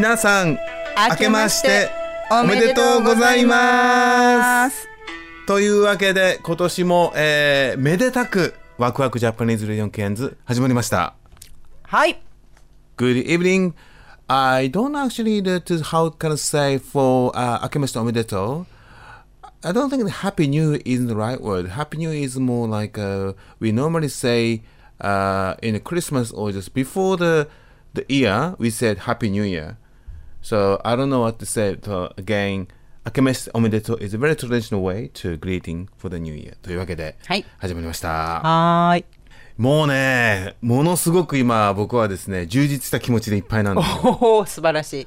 皆さん、明けましておおめでとうございま。ますというわけで、今年も、えー、めでたく、ワクワクジャパニーズレディオンケンズ始まりました。はい。Good evening. I don't actually know to how can I say for uh, 明けましておめでとう。I don't think Happy New Year isn't the right word. Happy New Year is more like uh, we normally say uh, in Christmas or just before the the year we said Happy New Year. So I don't know what to say. So again, 明けましておめでとう is a very traditional way to greeting for the new year. というわけで、はい始まりました。はーい。もうね、ものすごく今僕はですね、充実した気持ちでいっぱいなんです。おお、素晴らしい。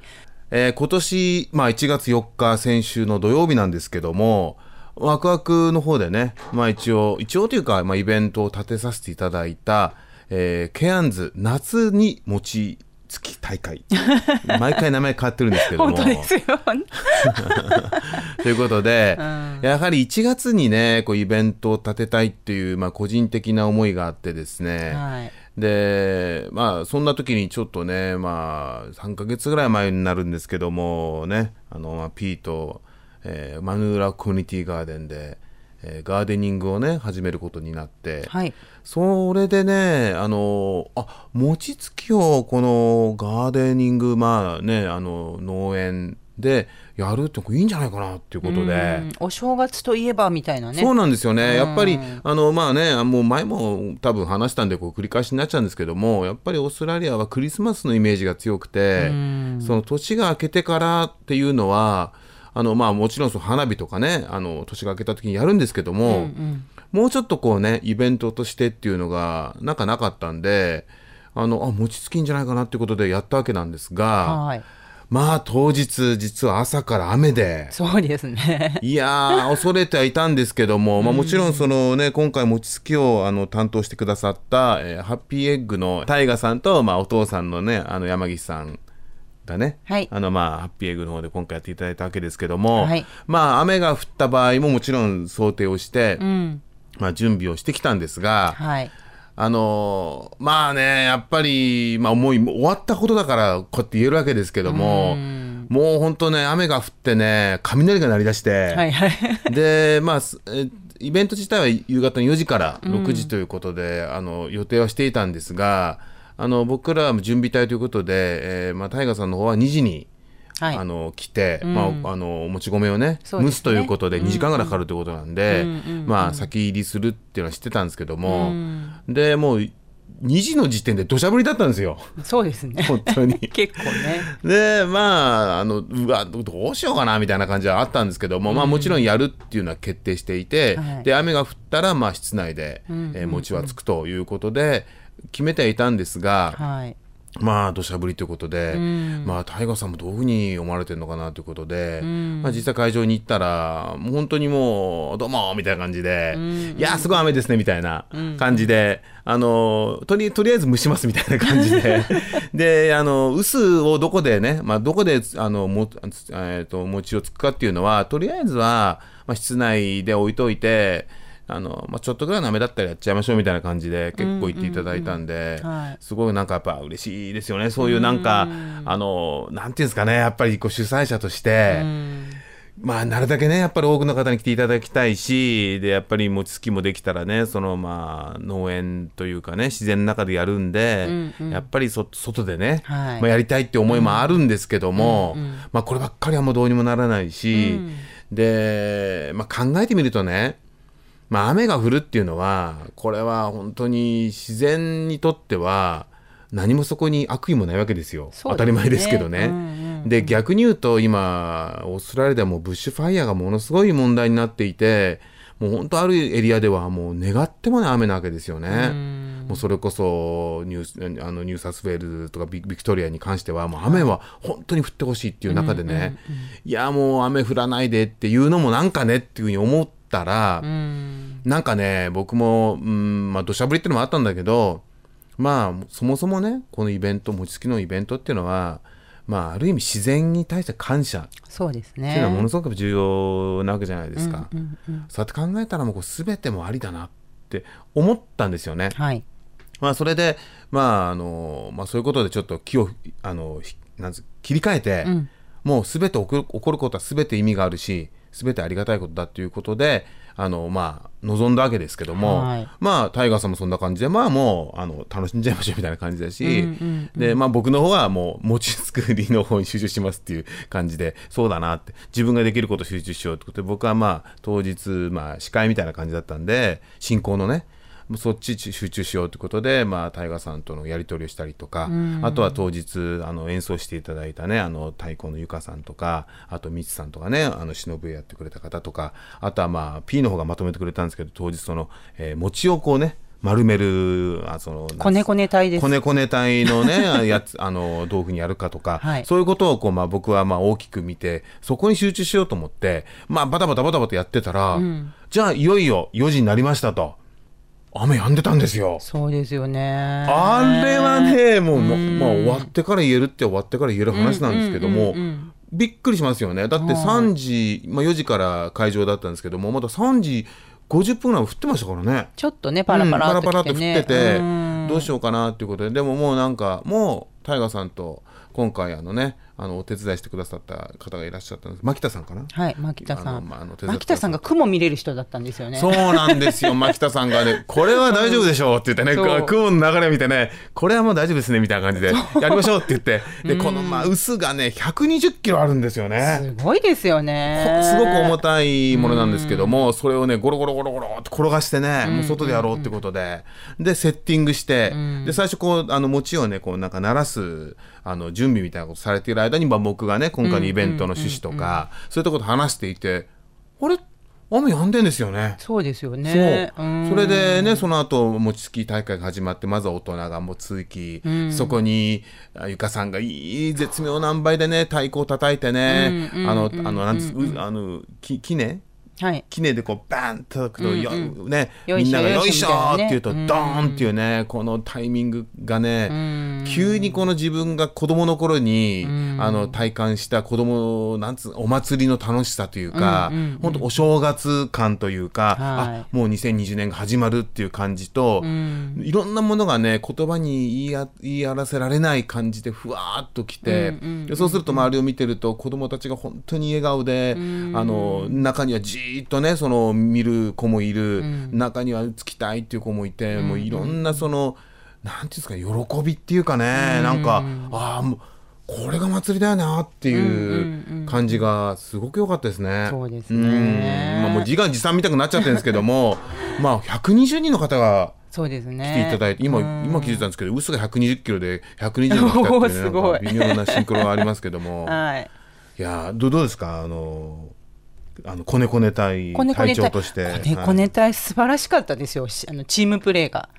えー今年、まあ、1月4日、先週の土曜日なんですけども、ワクワクの方でね、まあ、一応、一応というか、まあ、イベントを立てさせていただいた、えーケアンズ夏に餅つき大会。毎回名前変わってるんですけども。本当ですよ。ということで、やはり1月にね、こうイベントを立てたいっていう、まあ、個人的な思いがあってですね、はいで、まあ、そんな時にちょっとね、まあ、3ヶ月ぐらい前になるんですけども、ね、あの、まあ、P と、えーマヌーラコミュニティガーデンで、えーガーデニングをね、始めることになって、はい。それでね、あの、あ、餅つきをこのガーデニング、まあね、あの、農園でやるっていいんじゃないかなっていうことで、うん。お正月といえばみたいなね。そうなんですよね、やっぱり、あのまあね、もう前も多分話したんで、こう繰り返しになっちゃうんですけども、やっぱりオーストラリアはクリスマスのイメージが強くて、その年が明けてからっていうのは、あのまあ、もちろんその花火とかね、あの年が明けた時にやるんですけども、もうちょっとこうね、イベントとしてっていうのが、なんかなかったんで、あのあ餅つきんじゃないかなっていうことでやったわけなんですが、はい。まあ当日、実は朝から雨で。そうですね。いやー、恐れてはいたんですけども、まあ、もちろんそのね、今回餅つきをあの担当してくださった、えーハッピーエッグのタイガさんと、まあ、お父さんのね、あの山岸さんがね、はいあのまあ、ハッピーエッグの方で今回やっていただいたわけですけども、はいまあ、雨が降った場合ももちろん想定をして、うん。まあ、準備をしてきたんですが、はい。あのーまあね、やっぱり、まあもう終わったことだからこうやって言えるわけですけども、もう本当ね、雨が降ってね、雷が鳴り出して、はいはい。で、まあ、イベント自体は夕方の4時から6時ということで、あの予定はしていたんですが、あの僕らは準備隊ということで、えーまあ、タイガーさんの方は2時に、はい。あの来て、まあ、あのもち米をねね。蒸すということで2時間ぐらいかかるということなんで、まあ、先入りするっていうのは知ってたんですけども、でもう2時の時点で土砂降りだったんですよ。そうですね。本当に。結構ね。でまああのうわどどうしようかなみたいな感じはあったんですけども、まあ、もちろんやるっていうのは決定していて、はい。で雨が降ったらまあ室内で、えー餅はつくということで決めてはいたんですが、はい。まあ土砂降りということで、まあ大河さんもどういうふうに思われてるのかなということで、まあ、実際会場に行ったらもう本当にもう「どうも」みたいな感じで「いやすごい雨ですね」みたいな感じで、あのとりとりあえず蒸しますみたいな感じで であの臼をどこでね、まあ、どこであのも、えー、と餅をつくかっていうのはとりあえずは、まあ、室内で置いといて。あのまあ、ちょっとぐらいの雨だったらやっちゃいましょうみたいな感じで結構言っていただいたんで、はい。すごいなんかやっぱ嬉しいですよねそういうなんかあのなんていうんですかねやっぱりこう主催者としてまあなるだけねやっぱり多くの方に来ていただきたいしでやっぱり餅つきもできたらねそのまあ農園というかね自然の中でやるんで、やっぱりそ外でね、はい。まあ、やりたいって思いもあるんですけども、まあこればっかりはもうどうにもならないし、で、まあ、考えてみるとねまあ、雨が降るっていうのはこれは本当に自然にとっては何もそこに悪意もないわけですよ。ね。当たり前ですけどね。うんうんで逆に言うと今オーストラリアではもうブッシュファイヤーがものすごい問題になっていてもう本当あるエリアではもう願ってもない雨なわけですよね。もうそれこそニュースあのニューサスウェールとかビビクトリアに関してはもう雨は本当に降ってほしいっていう中でね、いやもう雨降らないでっていうのもなんかねっていうふうに思ったら、なんかね僕も、うんまあ土砂降りっていうのもあったんだけどまあそもそもねこのイベント餅つきのイベントっていうのはまあある意味自然に対して感謝そうですっていうのはもねのすごく重要なわけじゃないですか。そうやって考えたらもうこう全てもありだなって思ったんですよね。はい。まあそれでまああのまあそういうことでちょっと気をあのひなんつ切り替えて、もう全て起こる起こることは全て意味があるし全てありがたいことだということであのまあ望んだわけですけども、はい。まあタイガーさんもそんな感じでまあもうあの楽しんじゃいましょうみたいな感じだし、でまあ僕の方はもう餅作りの方に集中しますっていう感じで そうだなって。自分ができることを集中しようってことで僕はまあ当日まあ司会みたいな感じだったんで進行のねそっち集中しようということで、まあ、タイガーさんとのやり取りをしたりとか、あとは当日あの演奏していただいたねあの太鼓のゆかさんとかあとみちさんとかねあの忍やってくれた方とかあとはまあ P の方がまとめてくれたんですけど当日その、えー餅をこうね丸めるあそのこねこね隊です。こねこね隊のね やつあの道具にやるかとか、はい。そういうことをこう、まあ、僕はまあ大きく見てそこに集中しようと思って、まあ、バタバタバタバタやってたら、じゃあいよいよ4時になりましたと雨止んでたんですよ。そうですよね。あれはねもう、ままあ、終わってから言えるって終わってから言える話なんですけども、びっくりしますよね。だって3時、まあ、4時から会場だったんですけどもまだ3時50分ぐらい降ってましたからね。ちょっとねパラパラっとうんパラパラっと降ってて、うん。どうしようかなっていうことで。でももうなんかもうタイガーさんと今回あのねあのお手伝いしてくださった方がいらっしゃったんです。牧田さんかな？はい牧田さん。まあ牧田さんが雲見れる人だったんですよね。そうなんですよ。牧田さんがねこれは大丈夫でしょうって言ってね雲の流れ見てねこれはもう大丈夫ですねみたいな感じでやりましょうって言って。でこのまあ薄がね120キロあるんですよね。すごいですよね。すごく重たいものなんですけども、それをねゴロゴロゴロゴロって転がしてね、もう外でやろうってことで、でセッティングして、で最初こうあの餅をねこうなんか鳴らすあの準備みたいなことされている間に、まあ、僕がね今回のイベントの趣旨とか、そういったこと話していてあれ？雨止んでんですよね。そうですよね。そう。うん。それでねその後餅つき大会が始まってまずは大人が餅つき、そこにあゆかさんがいい絶妙な塩梅でね太鼓を叩いてね、あのあのなんですうあのききねでこうバーンと叩くと、よねよいしょみんなが「よいしょ!」って言うとみたいなね。ドーンっていうねこのタイミングがね急にこの自分が子供の頃にあの体感した子供なんつうお祭りの楽しさというか本当お正月感というかはい。あもう2020年が始まるっていう感じといろんなものがね言葉に言いや言い表せられない感じでふわーっときてでそうすると周りを見てると子供たちが本当に笑顔であの中にはじーっとねその見る子もいる中にはつきたいっていう子もいてもういろんなそのなんていうんですか喜びっていうかねなんかああもうこれが祭りだよなっていう感じがすごく良かったですね。そうですね。うん。まあ、もう自画自賛みたくなっちゃってるんですけども まあ120人の方がそうですね。来ていただいて、今うん。今気づいたんですけど、嘘が120キロで120人が来たっていうね、微妙なシンクロがありますけども、はい。いやーどうどうですか？あのあのコネコネ隊隊。隊長として、こねこね隊素晴らしかったですよ、しあのチームプレーが。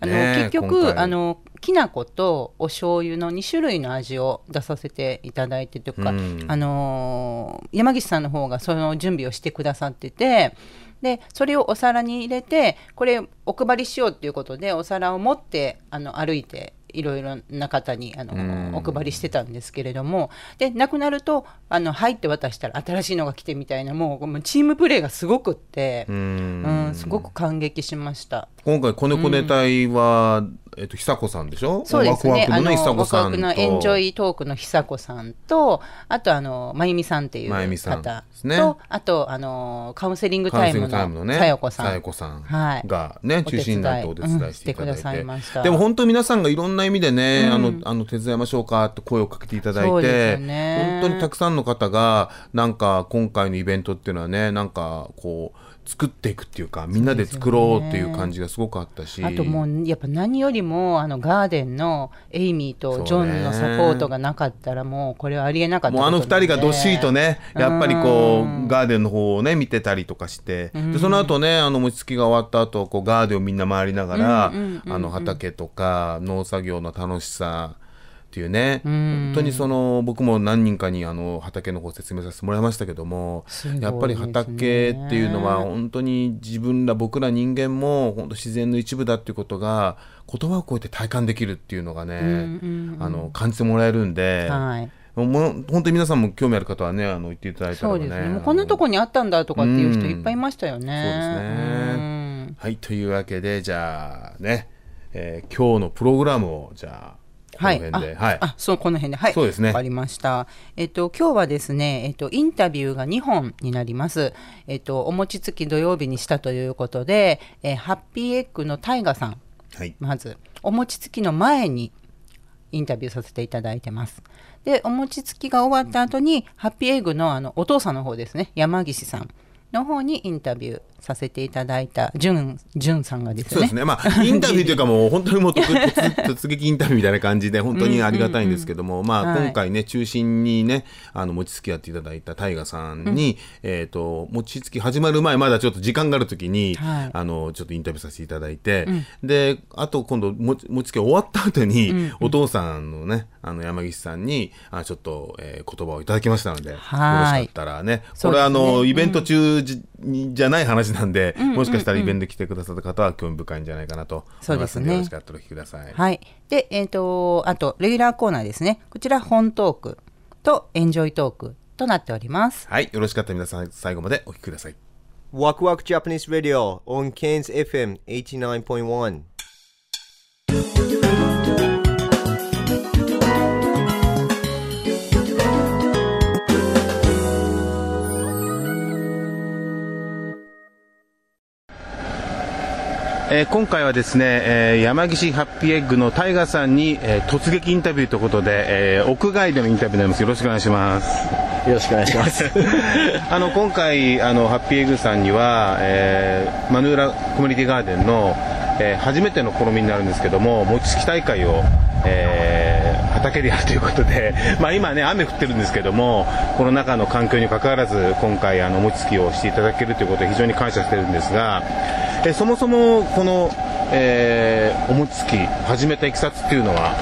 あのねえ結局あのきな粉とお醤油の2種類の味を出させていただいてというか、うん。あのー山岸さんの方がその準備をしてくださっててでそれをお皿に入れてこれお配りしようっていうことでお皿を持ってあの歩いていろいろな方にあの、うんお配りしてたんですけれどもでなくなるとあの入って渡したら新しいのが来てみたいなもうチームプレーがすごくって、ううんんすごく感激しました。今回コネコネ隊は、えっと久子さんでしょ？そうですね。ワクワク部の久子さんのエンジョイトークの久子さんと、あとあの、まゆみさんっていう方。ですね。と、あとあの、カウンセリングタイムのねのさよこささよん。こさんはいがね、お手伝い。中心になってお手伝いしていただいて,、うんしてくださいました。でも本当皆さんがいろんな意味でね、あのあの手伝いましょうかって声をかけていただいて、よね。本当にたくさんの方がなんか今回のイベントっていうのはねなんかこう作っていくっていうかみんなで作ろうっていう感じがすごくあったし、あともうやっぱ何よりもあのガーデンのエイミーとジョンのサポートがなかったらもうこれはありえなかったもうあの二人がどっしりとね、やっぱりこう、ガーデンの方をね、見てたりとかして、でその後ね、あの餅つきが終わった後、こうガーデンをみんな回りながら、あの畑とか農作業の楽しさっていうね、本当にその僕も何人かにあの畑の方説明させてもらいましたけども、ね。やっぱり畑っていうのは本当に自分ら僕ら人間も本当自然の一部だっていうことが言葉を超えて体感できるっていうのがね、あの感じてもらえるんで。はい。もう本当に皆さんも興味ある方はね、あの言っていただいたらね。そうですね。もうこんなとこにあったんだとかっていう人いっぱいいましたよね、そうですね。はい、というわけで、じゃあね、えー今日のプログラムを、じゃあ、こはい、の辺で、あはい。あそうこの辺で。はい。そうですね。わかりました。えっと今日はですねえっとインタビューが2本になります。えっとお餅つき土曜日にしたということで、えーハッピーエッグのタイガさん。はい。まずお餅つきの前にインタビューさせていただいてます。でお餅つきが終わった後にハッピーエッグのあのお父さんの方ですね。山岸さんの方にインタビューさせていただいたじゅんじゅんさんがですねそうですね。まあ、インタビューというかもう本当にもう突突撃インタビューみたいな感じで本当にありがたいんですけども、まあ、はい今回ね、中心にね、あの、餅つきやっていただいたタイガさんに、えっ、と、餅つき始まる前、まだちょっと時間がある時に、はいあの、ちょっとインタビューさせていただいて、で、あと今度、餅つき終わった後に、お父さんのね、あの、山岸さんに、あちょっと、えー言葉をいただきましたので、よろしかったらね、そうですねこれあの、イベント中じ,、じゃない話なんで、もしかしたらイベント来てくださった方は興味深いんじゃないかなと思いますので、そうですねよろしかったらお聞きください。はい。で、えっ、と、あと、レギュラーコーナーですね。こちら、本トークとエンジョイトークとなっております。はい、よろしかったら皆さん最後までお聞きください。Waku Waku Japanese Radio on Cairns FM 89.1. えー今回はですね、えー山岸ハッピーエッグのタイガさんに、えー突撃インタビューということで、えー屋外でのインタビューになります。よろしくお願いします。よろしくお願いします。あの今回あのハッピーエッグさんには、えーマヌーラコミュニティガーデンの、えー初めての試みになるんですけども餅つき大会を、えー畑でやるということで、まあ、今ね雨降ってるんですけどもこの中の環境に関わらず今回あの餅つきをしていただけるということで非常に感謝してるんですが、えーそもそもこの、えーお餅つき始めたいきさつっていうのは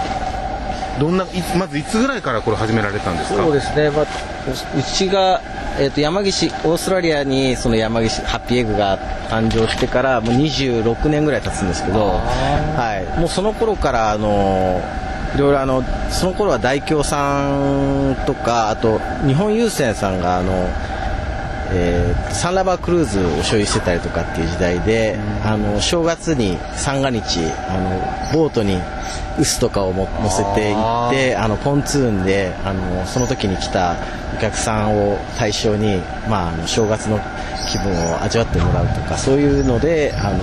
どんなまずいつぐらいからこれ始められたんですか？そうですね、まあ、うちが、えー、と山岸、オーストラリアにその山岸ハッピーエッグが誕生してからもう26年ぐらい経つんですけど、はい、もうその頃からあのいろいろあのその頃は大京さんとかあと日本郵船さんがあの、えーサンラバークルーズを所有してたりとかっていう時代で、あの正月に三が日あのボートに臼とかをも乗せて行ってあのポンツーンであのその時に来たお客さんを対象に、まあ、あの正月の気分を味わってもらうとかそういうのであの、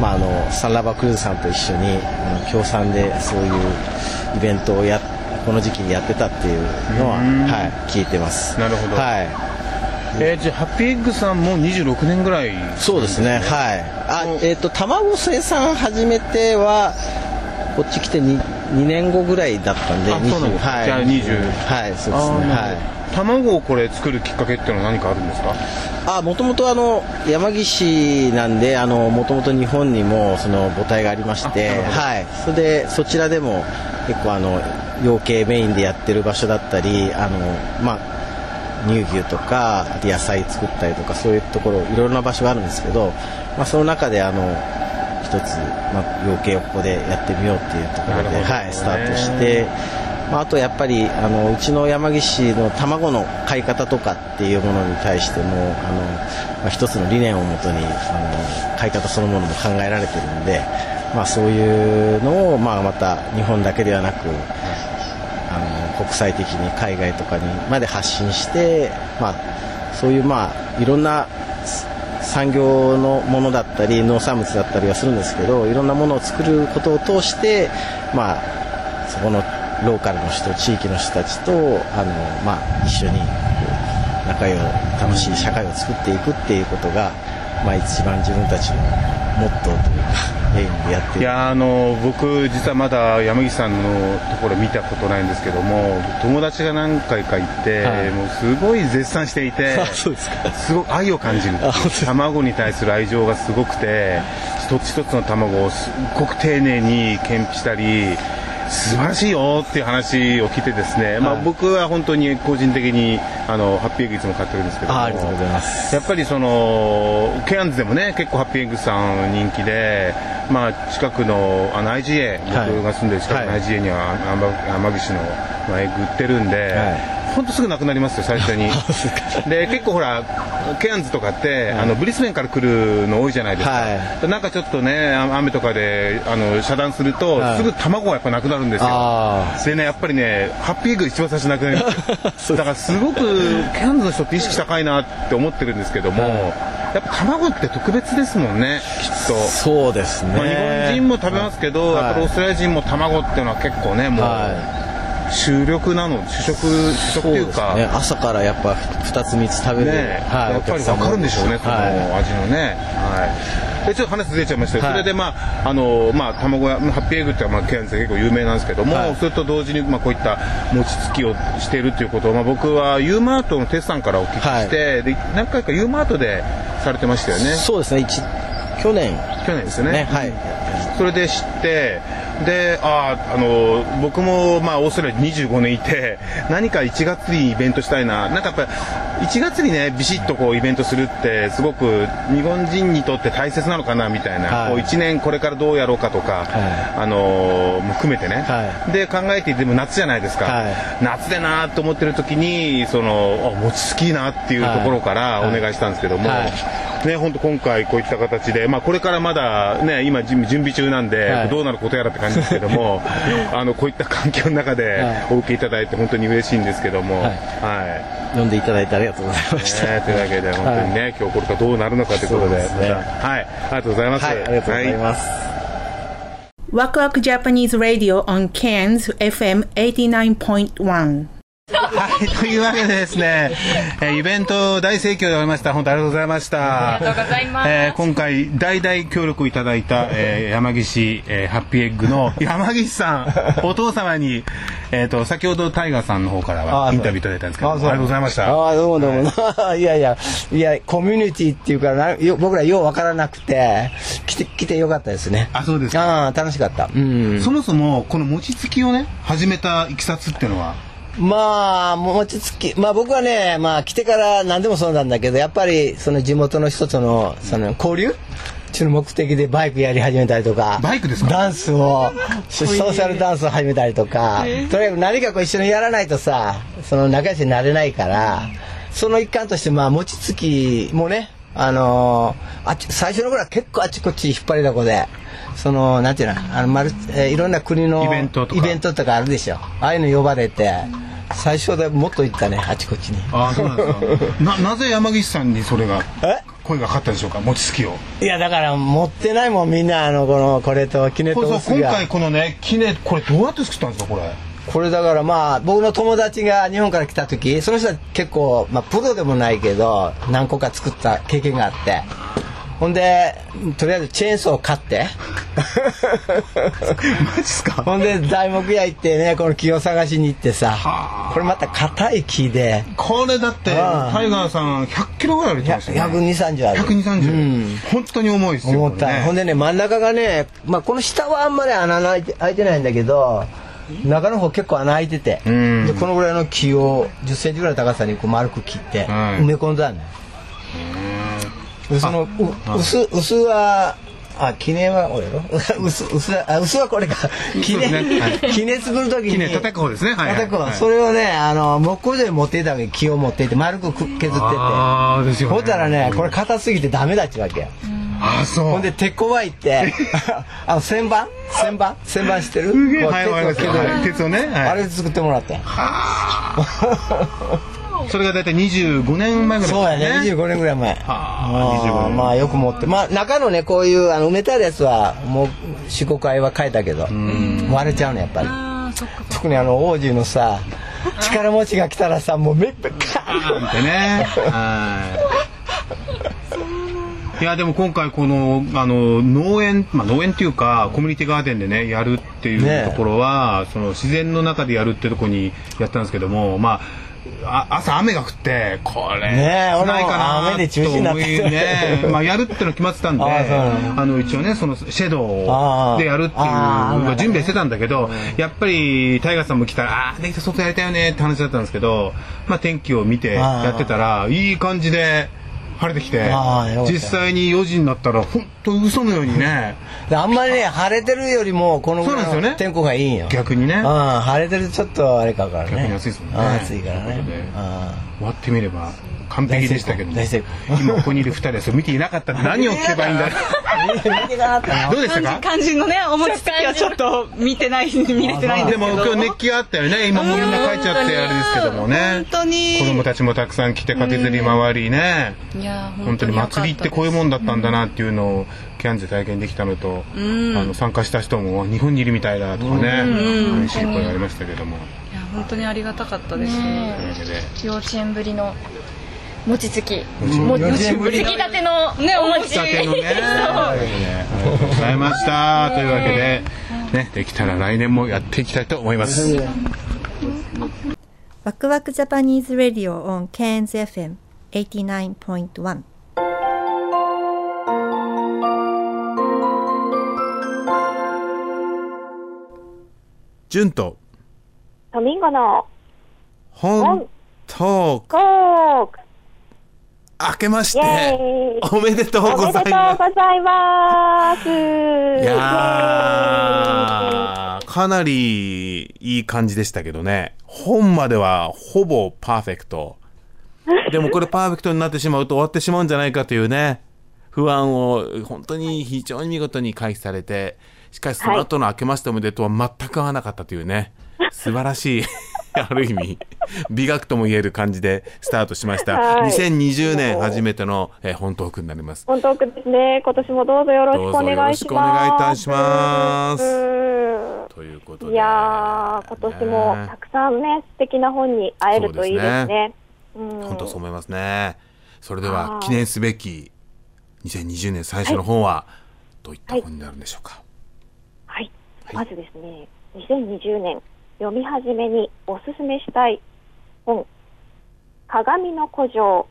まあ、あのサンラバークルーズさんと一緒にあの協賛でそういうイベントをやこの時期にやってたっていうのは、はい、聞いてます。なるほど。はいえーじゃあハッピーエッグさんも26年ぐらいそうですね、はい。あ、えっ、と、卵生産始めては、こっち来て 2, 2年後ぐらいだったんで、あそうなんですかはい。じゃあ20はい、そうですね。はい。卵をこれ作るきっかけっていうのは何かあるんですか？あ、もともとあの、山岸なんで、あの、もともと日本にもその母体がありまして、はい。それで、そちらでも結構あの、養鶏メインでやってる場所だったり、あの、まあ、乳牛とかあと野菜作ったりとかそういうところいろいろな場所があるんですけど、まあ、その中であの一つ、まあ、養鶏をここでやってみようっていうところで、はい、スタートして、まあ、あとやっぱりあのうちの山岸の卵の買い方とかっていうものに対してもあの、まあ、一つの理念をもとにあの買い方そのものも考えられてるんで、まあ、そういうのを、まあ、また日本だけではなく国際的に海外とかにまで発信して、まあ、そういう、まあ、いろんな産業のものだったり農産物だったりはするんですけどいろんなものを作ることを通して、まあ、そこのローカルの人地域の人たちとあの、まあ、一緒に仲良い楽しい社会を作っていくっていうことが、まあ、一番自分たちのモットーというかエイムでやって。いやあの僕実はまだ山岸さんのところ見たことないんですけども友達が何回か行って、はい。もうすごい絶賛していてあ そうですか。すごく愛を感じる。卵に対する愛情がすごくて一つ一つの卵をすっごく丁寧に検品したり素晴らしいよっていう話を聞いてですね、まあ、はい僕は本当に個人的にあのハッピーエッグいつも買ってるんですけど。ありがとうございます。やっぱりそのケアンズでもね結構ハッピーエッグさん人気で、まあ、近くのあの IGA はい。僕が住んでる近くのはい。IGA には天天岸の、まあ、エッグ売ってるんで、はい。ほんとすぐなくなりますよ最初に。で結構ほらケアンズとかって、あのブリスベンから来るの多いじゃないですか、はなんかちょっとねあ雨とかであの遮断すると、はい。すぐ卵がやっぱなくなるんですよ。あでねやっぱりねハッピーエッグ一番最初なくなります。だからすごくケアンズの人って意識高いなって思ってるんですけども、はいやっぱ卵って特別ですもんねきっと。そうですね、まあ、日本人も食べますけど、はい。やっぱりオーストラリア人も卵っていうのは結構ねもう、は主力なの主食主食っていうか。ね、朝からやっぱ2つ3つ食べる、ねはい、やっぱり分かるんでしょうね、はい味のね。はい。でちょっと話ずれちゃいましたよ、はい。それでまああのまあ卵屋ハッピーエッグってまあケアンズで結構有名なんですけども、はい。それと同時にまあこういった餅つきをしているということをまあ僕は U マートのテスさんからお聞きして、で何回か U マートでされてましたよね。そうですね。一去年。去年ですよね。ねはい。それで知って、で、ああ、あの、僕も、まあ、オーストラリアに25年いて、何か1月にイベントしたいな、なんかやっぱり、1月にね、ビシッとこう、イベントするって、すごく、日本人にとって大切なのかな、みたいな、はい。こう、1年これからどうやろうかとか、はあのも含めてね、はで、考えていても夏じゃないですか。はい。夏でなと思ってる時に、その、あ、餅つきいいなっていうところからお願いしたんですけども、はい。ね、本当今回こういった形で、まあ、これからまだね、今準準備中なんで、はい。どうなることやらって感じですけども、あの、こういった環境の中ではい。お受けいただいて本当に嬉しいんですけども、ははい。い。呼んでいただいてありがとうございました、ねというわけで、本当にね、今日これからどうなるのかということで、ね。はい、ありがとうございます。はいありがとうございます、Waku Waku Japanese Radio on Cairns FM 89.1. はい、というわけでですね、えーイベント大盛況で終わりました。本当ありがとうございました。ありがとうございます。えー今回、大々協力いただいた、えー山岸、えーハッピーエッグの 山岸さん、お父様に、えっ、と、先ほどタイガーさんの方からはあインタビューいただいたんですけど、ありがとうございました。ああ、どうもどうも。い、やいや、いや、コミュニティっていうかな、よ僕らようわからなくて、来て、来てよかったですね。あ、そうですか。ああ、楽しかった。うん。そもそも、この餅つきをね、始めたいきさつっていうのは、まあ、餅つき、まあ僕はね、まあ来てから何でもそうなんだけど、やっぱりその地元の人との、その交流？っていう目的でバイクやり始めたりとか、バイクですか？ダンスを、ソーシャルダンスを始めたりとか、とにかく何かこう一緒にやらないとさ、その仲良しになれないから、その一環としてまあ餅つきもね、あのーあっち最初の頃は結構あっちこっち引っ張りだこで、その、なんていうの、あの、まる、えーいろんな国のイベントとかイベントとかあるでしょ。ああいうの呼ばれて、最初でもっと行ったね、あちこちに。あそうなんですか。な、なぜ山岸さんにそれが、え？声がかかったんでしょうか、餅つきを。いや、だから持ってないもん、みんな、あの、この、これと、キネこれさトースが今回。このね、きね、これどうやって作ったんですか、これ？これだからまあ、僕の友達が日本から来た時、その人は結構、まあ、プロでもないけど、何個か作った経験があって、ほんで、とりあえずチェーンソーを買って、マジっすか？ほんで材木屋行ってね、この木を探しに行ってさ。はあ、これまた硬い木で、これだって、タイガーさん100キロぐらいあるって言ってましたよね。120、30ある。120、30、うん。本当に重いですよ。思った、これね。ほんでね真ん中がね、まあ、この下はあんまり穴開いて開いてないんだけど中の方結構穴開いてて、うん。でこのぐらいの木を1 0センチぐらいの高さにこう丸く切ってはい。埋め込んだんだよ、でそのう薄薄はあ記念はこれやろ薄薄はあ薄はこれか。記念、ねはい。記念作る時に。記念叩く方ですね。はいはい。叩く方。はい。それをねあの木工所に持っていったわけ。木を持っていって丸くく削ってて。ああ、ですよね。ほったらねこれ硬すぎてダメだっちゅうわけよあそう。ほんで鉄鋼場行って あの旋盤？旋盤？旋盤してる？すげえこうはい鉄を削るはい。鉄をねはい。あれ作ってもらったん。や それが大体25年前ぐらいそうやね。25年ぐらい前。はああ25年。ーまあよく持って。まあ中のねこういうあの埋めてあるやつはもう45回は変えたけど割れちゃうねやっぱり。特にあの王子のさ力持ちが来たらさもうめっぺカーン。ってね。はい。いやでも今回このあの農園、まあ、農園っていうかコミュニティガーデンでねやるっていうところは、その自然の中でやるってところにやったんですけどもまああ朝雨が降ってこれねえないかな雨で中止になってと思いね まあやるっての決まってたんであの。一応ねそのシェドウでやるっていう準備はしてたんだけどやっぱりタイガーさんも来たらああーできた外やりたいよねって話だったんですけどまあ天気を見てやってたらいい感じで晴れてきて実際に4時になったら本当嘘のようにね。で あんまりね晴れてるよりもこのぐらいの天候がいいんよ。逆にね。うん晴れてるとちょっとあれかからね。逆に暑いですもんね。あ暑いからね。うん終わってみれば完璧でしたけど今ここにいる2人はそれ見ていなかった。って何を聞けばいいんだどうでしたか？肝心のねお餅つきはちょっと見てない見れてないんでですもけど。今日熱気があったよね。今もうみんな帰っちゃってあれですけどもね。本当に。子供たちもたくさん来て駆けずり回りね。本当に祭りってこういうもんだったんだなっていうのをキャンズで体験できたのと、あの参加した人も日本にいるみたいだとかね、嬉しい声がありましたけども本当にありがたかったです。というわけで幼稚園ぶりの餅つき。も幼稚園ぶりつきたてのねお餅。だけのね。ありがとうございました。というわけで、ね、できたら来年もやっていきたいと思います。ワクワクジャパニーズ・ラディオ on Cairns FM 89.1順とトミンゴの。本トーク明けましイておめでとうごございます。ざいやー。かなりいい感じでしたけどね。本まではほぼパーフェクト。でもこれパーフェクトになってしまうと終わってしまうんじゃないかというね。不安を本当に非常に見事に回避されて。しかしその後の明けましておめでとうは全く合わなかったというね素晴らしい。ある意味美学とも言える感じでスタートしました、はい。2020年初めての、えー本トークになります。本トークですね。今年もどうぞよろしくお願いします。どうぞよろしくお願いいたします。うん。ということで。いやー今年もたくさんね素敵な本に会えるといいですね。うん。本当そう思いますね。それでははい。記念すべき2020年最初の本はどういった本になるんでしょうか？はい、まずですね、2020年読み始めにおすすめしたい本、鏡の古城、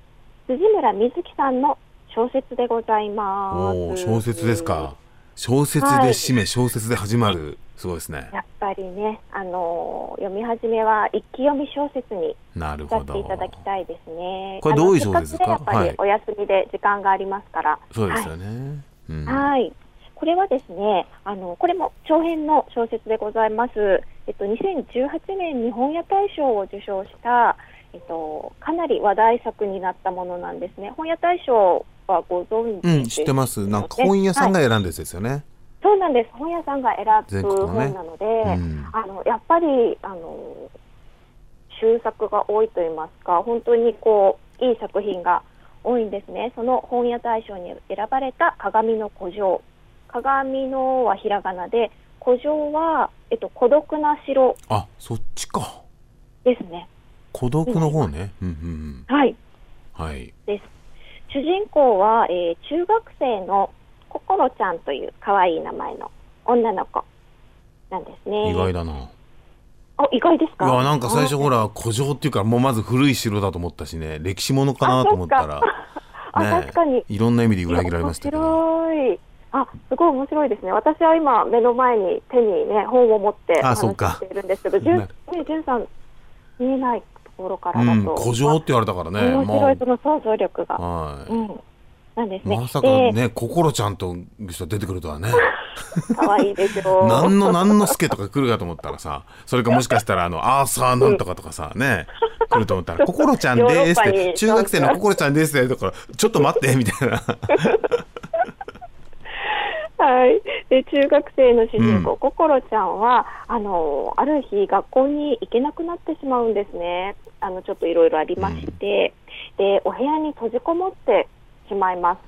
辻村瑞希さんの小説でございます。おお小説ですか。小説で締め、小説で始まる。すごいですね。やっぱりね、あのー読み始めは一気読み小説になるほどい。ただきたいですね。これどういう小説ですか？やっぱりお休みで時間がありますから。そうですはいよね。うんはい。これはですね、あの、これも長編の小説でございます。えっと、2018年に本屋大賞を受賞した、えっと、かなり話題作になったものなんですね。本屋大賞はご存知うん、知ってます。なんか本屋さんが選んだやつですよね。そうなんです。本屋さんが選ぶ本なので、うんあのやっぱりあの終作が多いと言いますか、本当にこういい作品が多いんですね。その本屋大賞に選ばれた鏡の古城。鏡のはひらがなで、古城はえっと孤独な城あ、そっちか。ですね。孤独の方ね。うんうんはい。うん。はい。です。主人公は、えー中学生の心ちゃんという可愛い名前の女の子なんですね。意外だな。あ、意外ですか？いや、なんか最初ほら、古城っていうから、もうまず古い城だと思ったしね、歴史ものかなと思ったら。あ確かにいろんな意味で裏切られましたけど。面白い。あ、すごい面白いですね。私は今目の前に手にね本を持って話しているんですけど、じゅんねじゅんさん見えないところからだと、うん、古城って言われたからね。面白いその想像力が、はい。うん、なんですね。まさかで、ね、心ちゃんと人出てくるとはね。可愛いでしょう。なんのなんの助とか来るかと思ったらさ、それかもしかしたらあの、アーサーなんとかとかさ、ね、来ると思ったら、心ちゃんですって、中学生の心ちゃんですってとか、ちょっと待って、みたいな。はい、で中学生の主人公、心ちゃんはあのある日学校に行けなくなってしまうんですね。あのちょっといろいろありまして、でお部屋に閉じこもってしまいます。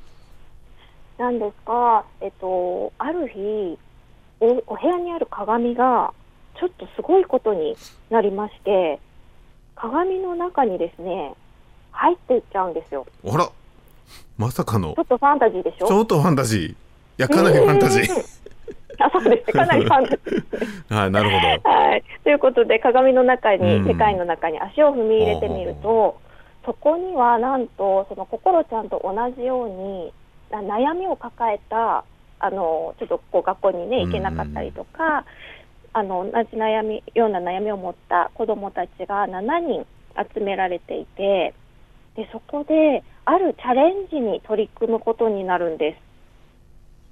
なんですが、えっとある日おお部屋にある鏡がちょっとすごいことになりまして、鏡の中にですね入っていっちゃうんですよ。あらまさかのちょっとファンタジーでしょ？ちょっとファンタジーいやかなりファンタジーあ、そうですね。かなりファンタジー。はいなるほどはい。ということで、鏡の中に、うん世界の中に足を踏み入れてみると、そこにはなんと、その心ちゃんと同じように、な悩みを抱えた、あの、ちょっとこう学校にね、行けなかったりとか、あの、同じ悩み、ような悩みを持った子供たちが7人集められていて、で、そこで、あるチャレンジに取り組むことになるんです。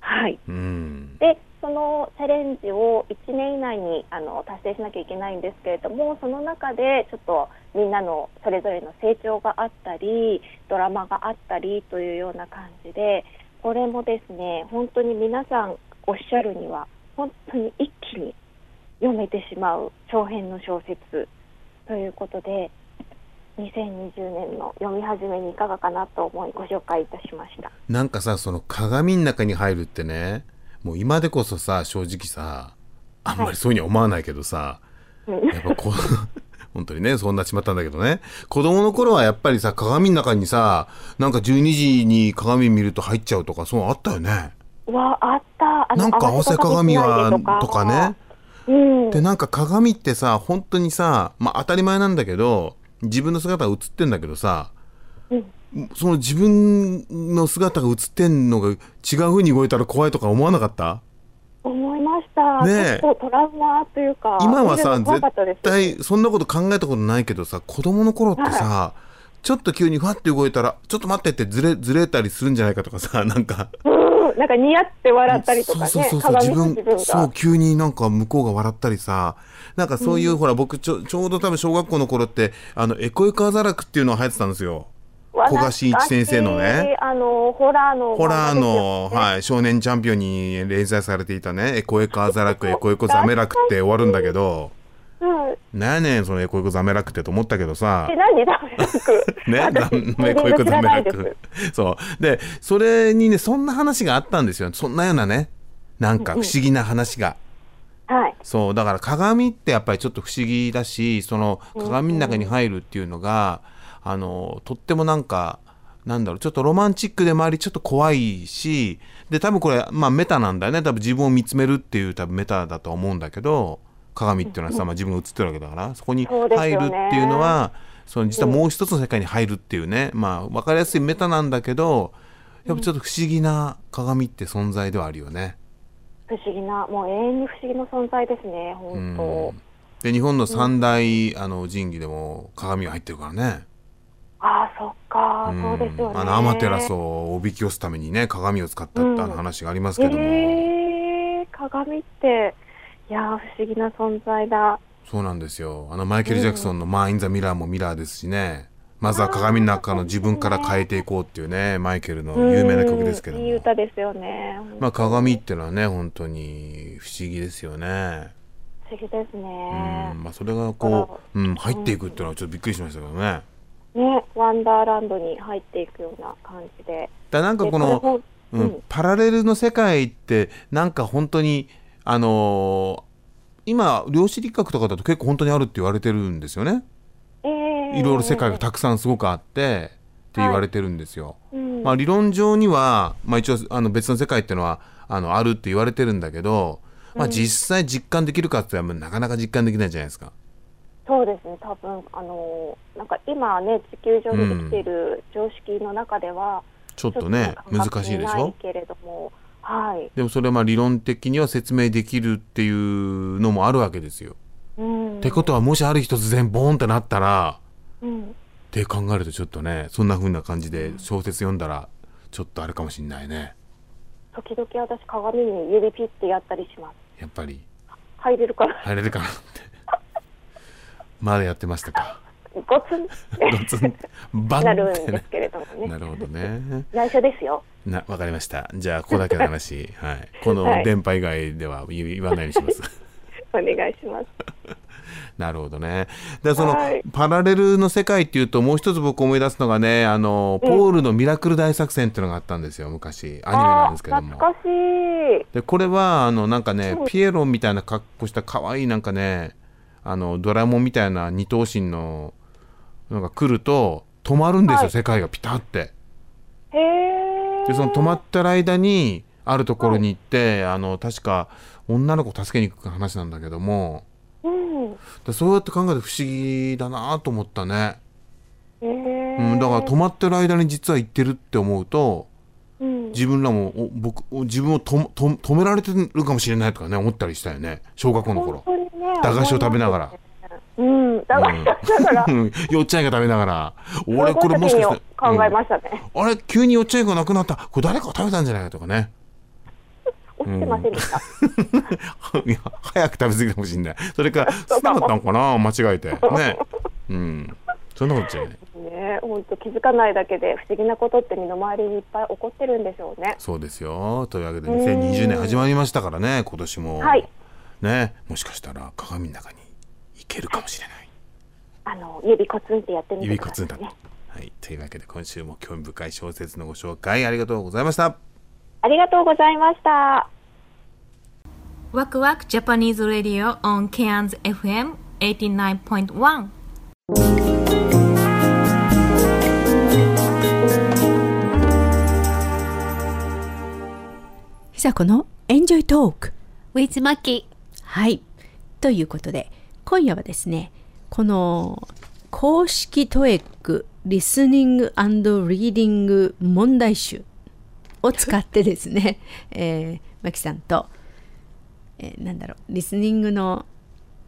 はい。うんでそのチャレンジを1年以内にあの達成しなきゃいけないんですけれどもその中でちょっとみんなのそれぞれの成長があったりドラマがあったりというような感じでこれもですね本当に皆さんおっしゃるには本当に一気に読めてしまう長編の小説ということで2020年の読み始めにいかがかなと思いご紹介いたしました。なんかさその鏡の中に入るってねもう今でこそさ正直さあんまりそういうに思わないけどさ、やっぱこう 本当にねそうなっちまったんだけどね。子供の頃はやっぱりさ鏡の中にさなんか12時に鏡見ると入っちゃうとかそうあったよね。うわあった。なんか合わせ鏡はとかね。うん、でなんか鏡ってさ本当にさまあ当たり前なんだけど自分の姿が映ってんだけどさ、その自分の姿が映ってんのが違う風に動いたら怖いとか思わなかった？思いました、ねえ。結構トラウマというか今はさ絶対そんなこと考えたことないけどさ子供の頃ってさ、ちょっと急にファって動いたらちょっと待ってってずれずれたりするんじゃないかとかさなんか。うん、なんかニヤって笑ったりとかねそうそうそう鏡自分の自分がそう急になんか向こうが笑ったりさ。なんかそういう、ほら僕ちょちょうど多分小学校の頃ってあのエコエコアザラクっていうのが流行ってたんですよ。わ古賀真一先生のね。あのホラーのホラーの、はい、少年チャンピオンに連載されていたねエコエコアザラクエコエコザメラクって終わるんだけどですよねうんなんやねんそのエコエコザメラクってと思ったけどさえ何？ダメラク ね、私エコエコザメラク。そう。で、それにね、そんな話があったんですよ。そんなようなね、なんか不思議な話が。はいそう、だから鏡ってやっぱりちょっと不思議だし、その鏡の中に入るっていうのが、あの、とってもなんか、なんだろう、ちょっとロマンチックでもあり、ちょっと怖いし、で、多分これ、まあメタなんだよね。多分自分を見つめるっていう多分メタだと思うんだけど、鏡っていうのはさ、まあ自分が映ってるわけだから、そこに入るっていうのは、その実はもう一つの世界に入るっていうね、まあ分かりやすいメタなんだけど、やっぱちょっと不思議な鏡って存在ではあるよね。不思議なもう永遠に不思議な存在ですね本当、で日本の三大、あの神器でも鏡が入ってるからね。ああそっか、うん。そうですよね。あのアマテラスをおびき寄すためにね鏡を使ったって話がありますけども、えー、鏡っていやー不思議な存在だ。そうなんですよ。あのマイケル・ジャクソンの「Man in the Mirror」もミラーですしね。まずは鏡の中の自分から変えていこうっていうねマイケルの有名な曲ですけどうんいいも、歌ですよね。まあ、鏡っていうのはね本当に不思議ですよね。不思議ですね、うん。まあ、それがこう、うん、入っていくっていうのはちょっとびっくりしましたけどね。ねワンダーランドに入っていくような感じで。だなんかこのうんうん。パラレルの世界ってなんか本当にあのー今量子力学とかだと結構本当にあるって言われてるんですよね。えー。いろいろ世界がたくさんすごくあってって言われてるんですよ。うん。まあ理論上には、まあ、一応あの別の世界っていうのはあのあるって言われてるんだけど、まあ、実際実感できるかってなかなか実感できないじゃないですか。そうですね。多分あのーなんか今ね地球上に生きている常識の中では、ちょっとねちょっと難しいでしょ？けれどもはい。でもそれはまあ理論的には説明できるっていうのもあるわけですよ。うん。ってことはもしある日突然ボーンってなったらうん。って考えるとちょっとねそんな風な感じで小説読んだらちょっとあれかもしんないね。時々私鏡に指ピッてやったりします。やっぱり。入れるかな。入れるかなって。まだやってましたかゴツンってゴツンバンなるんですけれどもね。なるほどね。内緒ですよ。な、わかりました。じゃあ、ここだけの話、はい。このはい電波以外では言言わないようにします。お願いします。なるほどね。で、その、はいパラレルの世界っていうと、もう一つ僕思い出すのがね、あの、うんポールのミラクル大作戦っていうのがあったんですよ、昔。アニメなんですけども。懐かしい。で、これは、あの、なんかねピエロみたいな格好した可愛いなんかね、あの、ドラえもんみたいな二頭身の、のが来ると、止まるんですよ、はい世界がピタって。へえ。でその止まってる間にあるところに行って、あの確か女の子を助けに行く話なんだけどもうん。でそうやって考えて不思議だなと思ったね。うん、だから止まってる間に実は行ってるって思うとうん。自分らもお僕お自分をとと止められてるかもしれないとかね思ったりしたよね小学校の頃ね駄菓子を食べながら。うん。駄菓子食べながら。うん。よっちゃんが食べながら。俺これもしかして、考えましたね。うん。あれ急によっちゃんがなくなった。これ誰かが食べたんじゃないかとかね。落ちてませんでした。いや早く食べ過ぎたかもしれない。それか少なかったのかな？間違えて。ね。うん。そんなことじゃない。ね、本当気づかないだけで不思議なことって身の回りにいっぱい起こってるんでしょうね。そうですよ。というわけでうん2020年始まりましたからね今年も、はい。ね。もしかしたら鏡の中に行けるかもしれない。あの指コツンってやってみて指くださいコツンだと、はい、というわけで今週も興味深い小説のご紹介ありがとうございました。ありがとうございました。ワクワクジャパニーズラディオ on Cairns FM 89.1久子の Enjoy Talk with Maki はい。ということで今夜はですねこの公式 TOEIC リスニングリーディング問題集を使ってですね、えー、マキさんと、えーなんだろうリスニングの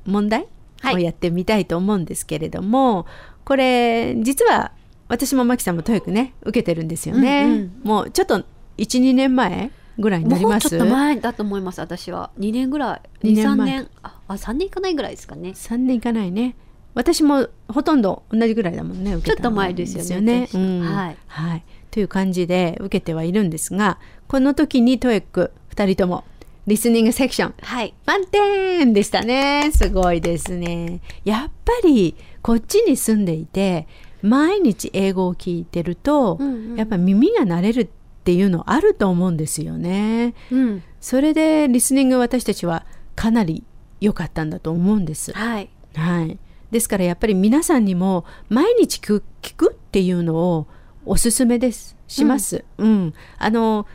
問題をやってみたいと思うんですけれども、これ実は私もマキさんも TOEIC ね受けてるんですよね、うんうん。もうちょっと12年前ぐらいになります。ちょっと前だと思います私は。2年ぐらい。二年23前年。ああ3年いかないぐらいですかね。3年いかないね。私もほとんど同じぐらいだもんねちょっと前ですよね私。うん。はい。はい、という感じで受けてはいるんですがこの時にトエック2人ともリスニングセクション。はい。満点でしたね。すごいですね。やっぱりこっちに住んでいて毎日英語を聞いてると、うんうん。やっぱ耳が慣れるっていうのあると思うんですよね。うん。それでリスニング私たちはかなり良かったんだと思うんです。はい。はい、ですからやっぱり皆さんにも毎日聞くっていうのをおすすめです。します。うん、あの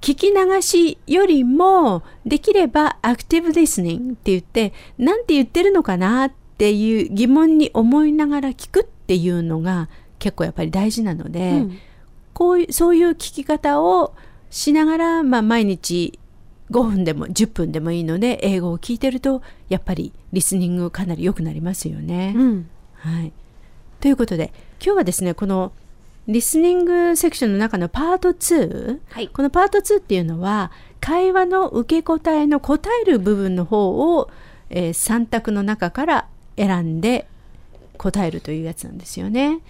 聞き流しよりもできればアクティブリスニングって言って何て言ってるのかなっていう疑問に思いながら聞くっていうのが結構やっぱり大事なので、うんこういうそういう聞き方をしながら、まあ、毎日5分でも10分でもいいので英語を聞いてるとやっぱりリスニングかなり良くなりますよね。うんはい、ということで今日はですねこのリスニングセクションの中のパート2、はいこのパート2っていうのは会話の受け答えの答える部分の方を、え3択の中から選んで答えるというやつなんですよね。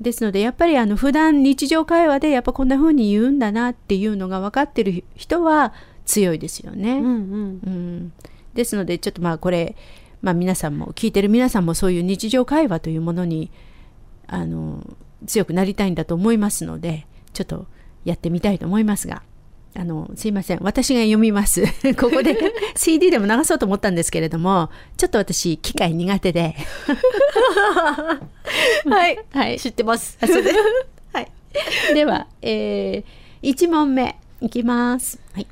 ですのでやっぱりあの普段日常会話でやっぱこんな風に言うんだなっていうのが分かってる人は強いですよね。うんうん。うん、ですのでちょっとまあこれ、まあ、皆さんも聞いてる皆さんもそういう日常会話というものにあの強くなりたいんだと思いますのでちょっとやってみたいと思いますがあのすいません。私が読みます。ここで CD でも流そうと思ったんですけれどもちょっと私機械苦手で。はい、はい、知ってます。はい、では、えー、1問目いきます、はい、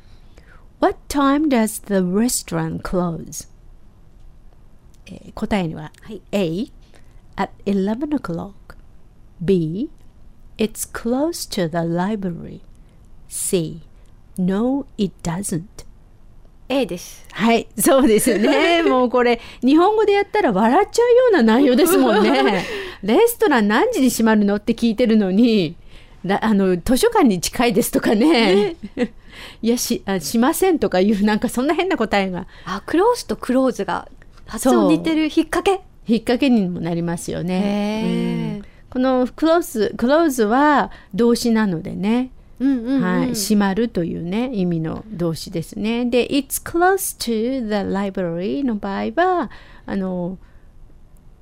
What time does the restaurant close? えー答えには、はい。A at 11 o'clock. B it's close to the library. C no it doesn't A ですはい、そうですね。もうこれ、日本語でやったら笑っちゃうような内容ですもんね。レストラン何時に閉まるのって聞いてるのに、らあの図書館に近いですとかね。いやしあ、しませんとかいう、なんかそんな変な答えが。あクローズとクローズが発音似てる引っ掛け？引っ掛けにもなりますよへね。ーうんこの close close は動詞なのでね。うんうんうん。はい、閉まるというね意味の動詞ですね。で、It's close to the library の場合はあの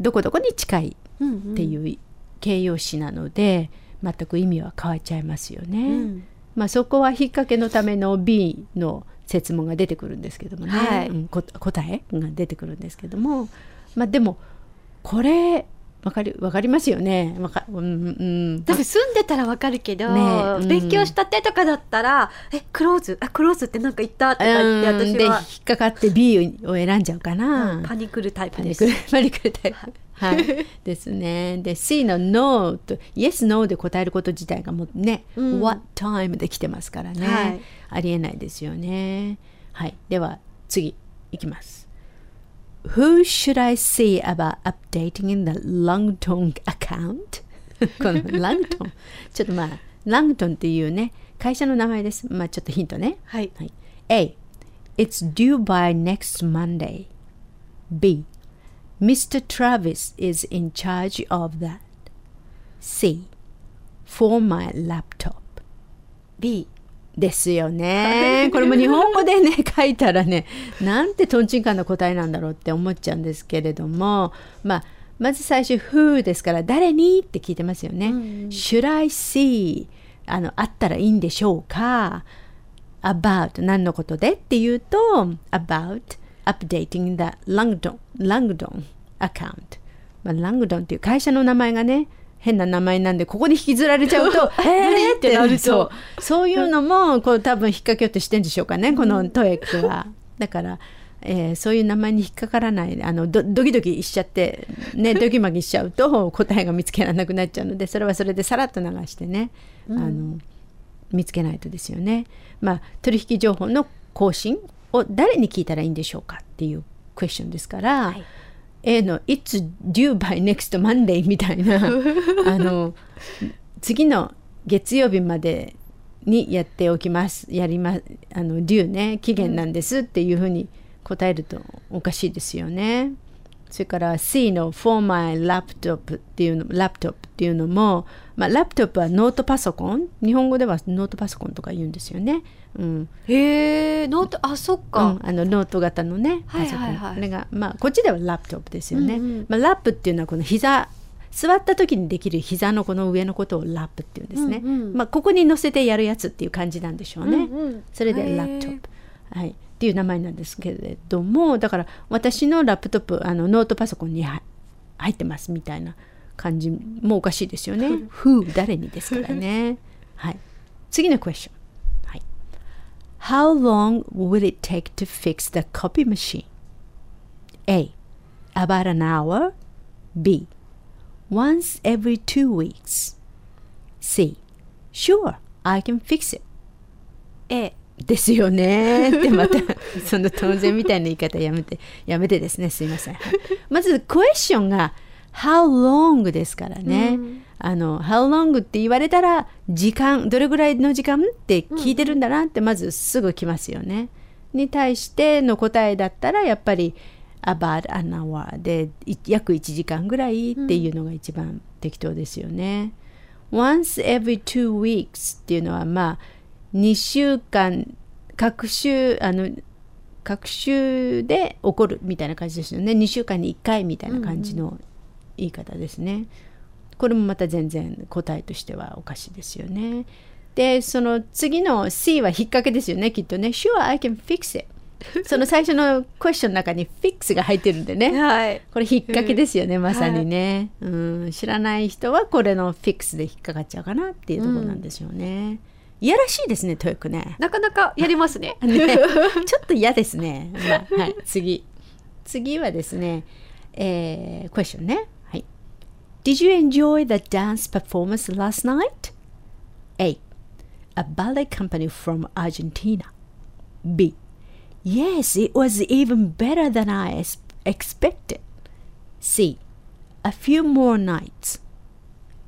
どこどこに近いっていう形容詞なので、全く意味は変わっちゃいますよね。うん。まあそこは引っ掛けのための B の設問が出てくるんですけどもね、はい。うんこ答えが出てくるんですけども、まあでもこれわかりわかりますよね。わかうんうん。多分住んでたらわかるけど、ねうん勉強したてとかだったら「えクローズ？あクローズってなんか言った」とか言ってうんで引っ私はかかって B を選んじゃうかな。パニクるタイプパです パニクルタイプ。はい、ですね。で C の No と Yes No で答えること自体がもうね、うん What time で来てますからね、はいありえないですよね。はい、では次いきます。Who should I see about updating in the Langton account? この Langton ちょっとまあ Langton っていうね会社の名前です。まあちょっとヒントね。はい、 A. It's due by next Monday. B. Mr. Travis is in charge of that. C. For my laptop. B ですよね。これも日本語でね、書いたらね、なんてトンチンカンな答えなんだろうって思っちゃうんですけれども、まあ、まず最初、who ですから、誰にって聞いてますよね。should I see? あの、あったらいいんでしょうか？About 何のことでっていうと about updating the Langdon, Langdon account、まあ、Langdon っていう会社の名前がね変な名前なんでここに引きずられちゃうと えーってなると。そういうのもこう多分引っ掛けようとしてんでしょうかねこのトエックは。だからえーそういう名前に引っかからないあのドドキドキしちゃって、ね、ドキマキしちゃうと答えが見つけられなくなっちゃうのでそれはそれでさらっと流してね、あの見つけないとですよね。まあ、取引情報の更新を誰に聞いたらいいんでしょうかっていうクエスチョンですから、A の「It's due by next Monday」みたいな あの次の月曜日までにやっておきますやりまあの due ね期限なんですっていうふうに答えるとおかしいですよね。それから C の For my laptop っていうの、ラップトップっていうのも、まあ、ラップトップはノートパソコン？日本語ではノートパソコンとか言うんですよね。うん。へえノートあそっか、うん、あのノート型のね、はいパソコン。はいはいこれが、まあ、こっちではラップトップですよね。うんうんまあ、ラップっていうのはこの膝、座った時にできる膝のこの上のことをラップっていうんですね。うんうんまあ、ここに乗せてやるやつっていう感じなんでしょうね。うんうんそれでラップトップ。はい、っていう名前なんですけれどもだから私のラップトップあのノートパソコンには入ってますみたいな感じもおかしいですよね。Who 誰にですからね。はい、次のクエスチョン。はい、How long will it take to fix the copy machine? A. About an hour. B. Once every two weeks. C. Sure, I can fix it. A ですよねってまたその当然みたいな言い方やめてやめてですねすいません、はいまずクエスチョンが How long ですからね、 あの How long って言われたら時間どれぐらいの時間って聞いてるんだなってまずすぐ来ますよね、に対しての答えだったらやっぱり about an hour でい約1時間ぐらいっていうのが一番適当ですよね、once every two weeks っていうのはまあ2週間各週あの各週で起こるみたいな感じですよね。2週間に1回みたいな感じの言い方ですね、これもまた全然答えとしてはおかしいですよね。でその次の C は引っ掛けですよねきっとね。Sure I can fix it. その最初のクエスチョンの中に fix が入ってるんでね、はい。これ引っ掛けですよね、まさにね、うん、知らない人はこれの fix で引っかかっちゃうかなっていうところなんでしょうね、いやらしいですね TOEICね。なかなかやりますね。ね ちょっと嫌ですね。まあ、はい、次。次はですね、えー、クエスチョンね。はい。Did you enjoy the dance performance last night? A. A ballet company from Argentina. B. Yes, it was even better than I es- expected. C. A few more nights.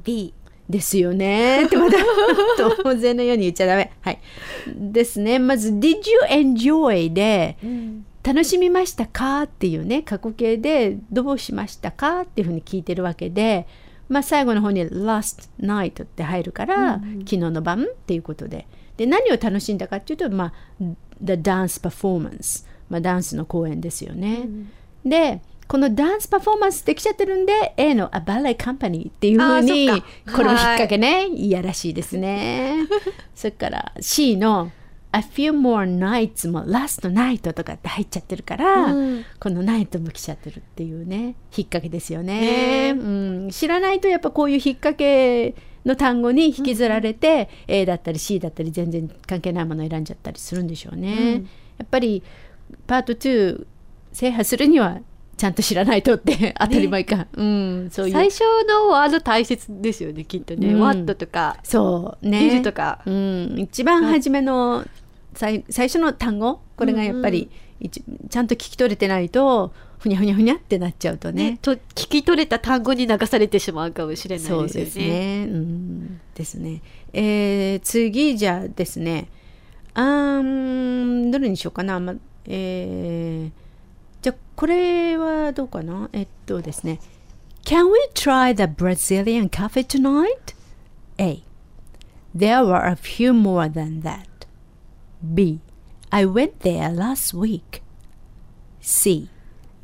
B ですよねってまた当然のように言っちゃダメ。はい。ですね。まず、Did you enjoy で、 楽しみましたか？っていうね過去形でどうしましたか？っていうふうに聞いてるわけで、まあ、最後の方に last night って入るから、昨日の晩っていうことで。で何を楽しんだかっていうと、まあ、the dance performance、まあ、ダンスの公演ですよね。でこのダンスパフォーマンスできちゃってるんで A の A Ballet Company っていうふうにこれも引っ掛けねい。やらしいですね。それから C の A few more nights も last night とかって入っちゃってるから、うん。このナイトも来ちゃってるっていうね引っ掛けですよね。うん、知らないとやっぱこういう引っ掛けの単語に引きずられて、A だったり C だったり全然関係ないものを選んじゃったりするんでしょうね、うん。やっぱりパート2制覇するにはちゃんと知らないとって当たり前か、うん。そういう。最初のワード大切ですよねきっとね、うん。What とかそうね。Did とか。うん、一番初めの最最初の単語？これがやっぱり、一ちゃんと聞き取れてないとふにゃふにゃふにゃってなっちゃうとねねと聞き取れた単語に流されてしまうかもしれないそうですよね。ですね。うん、ですね。えー次じゃあですね。あどれにしようかな。まえーじゃあこれはどうかな？えっとですね。Can we try the Brazilian cafe tonight? A. There were a few more than that. B. I went there last week. C.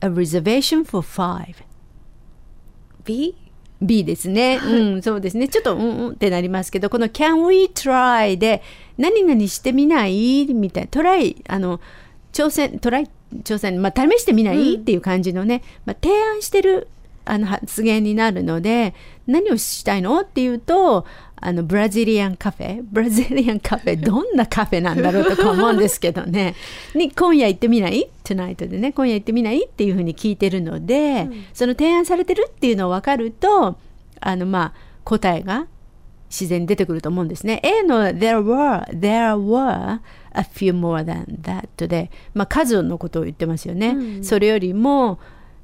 A reservation for five. B? B ですね。うん、そうですね。ちょっと、うん、うんってなりますけど、この can we try で、何々してみないみたいな、トライ、あの、挑戦、トライ、挑戦、まあ、試してみない、っていう感じのね、まあ、提案してるあの発言になるので、何をしたいの？っていうと、あの、ブラジリアンカフェ、ブラジリアンカフェ、どんなカフェなんだろうとか思うんですけどね、に今夜行ってみない ?tonight でね、今夜行ってみない？っていうふうに聞いてるので、その提案されてるっていうのを分かると、あの、まあ、答えが自然に出てくると思うんですね。A の there were, there were a few more than that で、まあ、数のことを言ってますよね。それよりも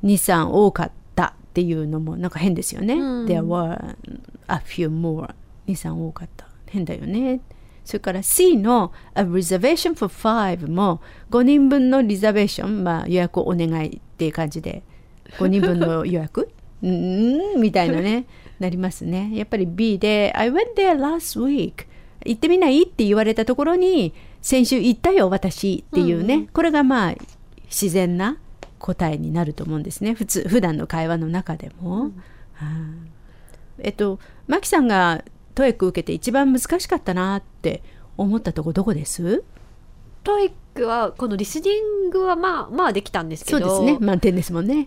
2、3多かったっていうのもなんか変ですよね。うん there were a few more 2、3多かった。変だよね。それから C の a reservation for five も5人分のリザベーション、まあ、予約をお願いっていう感じで。5人分の予約？うーんみたいなね。なりますね。やっぱり B で I went there last week 行ってみない？って言われたところに先週行ったよ私っていうね、これがまあ自然な答えになると思うんですね。普通普段の会話の中でも、はいえっとマキさんが TOEIC 受けて一番難しかったなって思ったとこどこです？ TOEIC はこのリスニングはまあまあできたんですけそどうですね。満点ですもんね。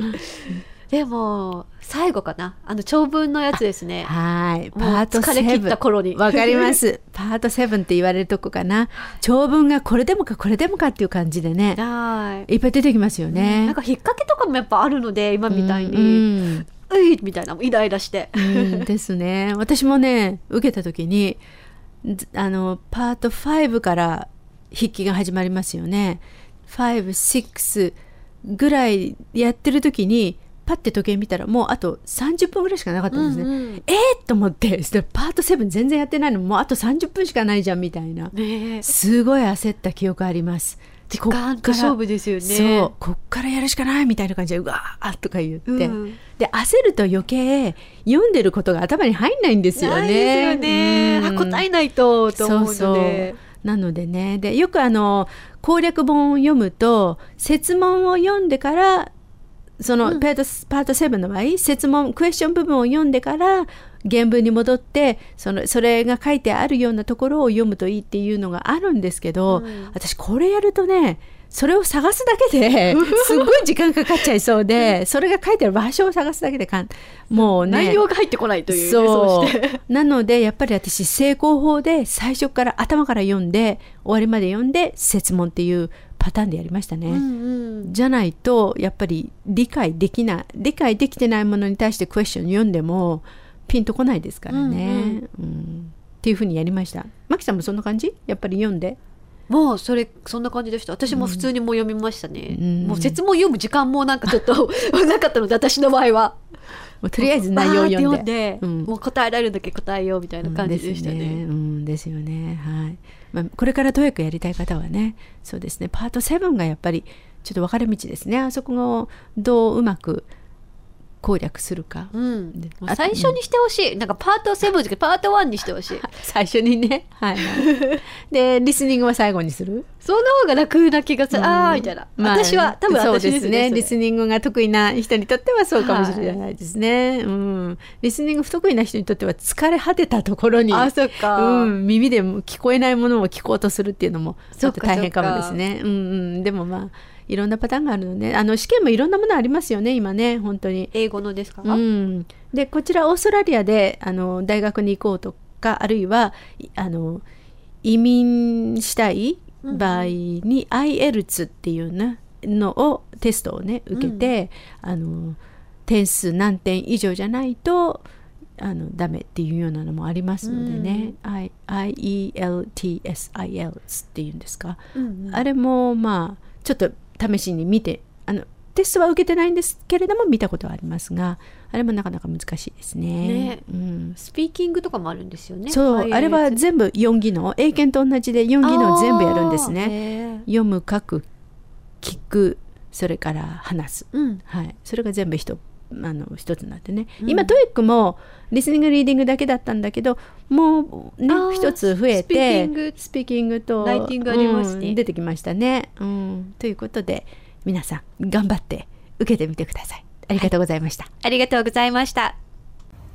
でも最後かな？あの長文のやつですね。はい。パート疲れ切った頃に。7わかります。パート7って言われるとこかな。長文がこれでもかこれでもかっていう感じでね。はい。いっぱい出てきますよね、なんか引っ掛けとかもやっぱあるので今みたいに、うんういみたいなイライラして、うんですね。私もね受けた時にずあのパート5から筆記が始まりますよね。56ぐらいやってる時にパッて時計見たらもうあと30分ぐらいしかなかったんですね、うんうん。えー、と思ってそしたらパート7全然やってないのもうあと30分しかないじゃんみたいな。すごい焦った記憶あります時間と勝負ですよね。そう。こっからやるしかないみたいな感じでうわーとか言って、うん。で焦ると余計読んでることが頭に入んないんですよね。ですよね、うん。あ答えないとと思うので。そうそう。なのでね。でよくあの攻略本を読むと設問を読んでからそのパート、パート7の場合設問クエスチョン部分を読んでから原文に戻ってそのそれが書いてあるようなところを読むといいっていうのがあるんですけど、私これやるとねそれを探すだけで すっごい時間かかっちゃいそうでそれが書いてある場所を探すだけでかんもうね内容が入ってこないというねそう。なのでやっぱり私成功法で最初から頭から読んで終わりまで読んで設問っていうパターンでやりましたね。じゃないとやっぱり理解できない理解できてないものに対してクエスチョン読んでもピンとこないですからね。うんっていうふうにやりました。マキさんもそんな感じ？やっぱり読んで。もうそれそんな感じでした私も普通にもう読みましたね、んもう説問読む時間もなんかちょっと なかったので私の場合はもうとりあえず内容を読んでバーって読んで、もう答えられるだけ？答えようみたいな感じでしたね,、うんですねうんですよね。はい。まあ、これから TOEIC やりたい方はね、そうですね。パート7がやっぱりちょっと分かれ道ですね。あそこをどううまく攻略するか。うん最初にしてほしい。なんかパート7じゃパート1にしてほしい。最初にね。はい、はい。で、リスニングは最後にする？その方が楽な気がする。ああ、みたいな。まあ私は、多分そう私ですね。リスニングが得意な人にとってはそうかもしれないですね。うん。リスニング不得意な人にとっては疲れ果てたところに、あそっかうん、耳でも聞こえないものを聞こうとするっていうのもちょっと大変かもですね。うんうん。でもまあいろんなパターンがあるので、あの試験もいろんなものありますよね。今ね、本当に。英語のですか、うん、でこちらオーストラリアであの大学に行こうとかあるいはいあの移民したい場合に IELTS っていうねのをテストをね受けて、あの点数何点以上じゃないとあのダメっていうようなのもありますのでね、I IELTS IELTS っていうんですか、うんうん。あれもまあちょっと試しに見てあのテストは受けてないんですけれども見たことはありますがあれもなかなか難しいですね。ね。うん、スピーキングとかもあるんですよね。そうあれは全部4技能英検と同じで4技能全部やるんですね。読む書く聞くそれから話す、うん。はい、それが全部一あの一つになってね、うん今 TOEIC もリスニングリーディングだけだったんだけどもうね一つ増えスピーキてングスピーキングとライティングありますねうん出てきましたね、うん。ということで皆さん頑張って受けてみてください。ありがとうございました。ありがとうございました。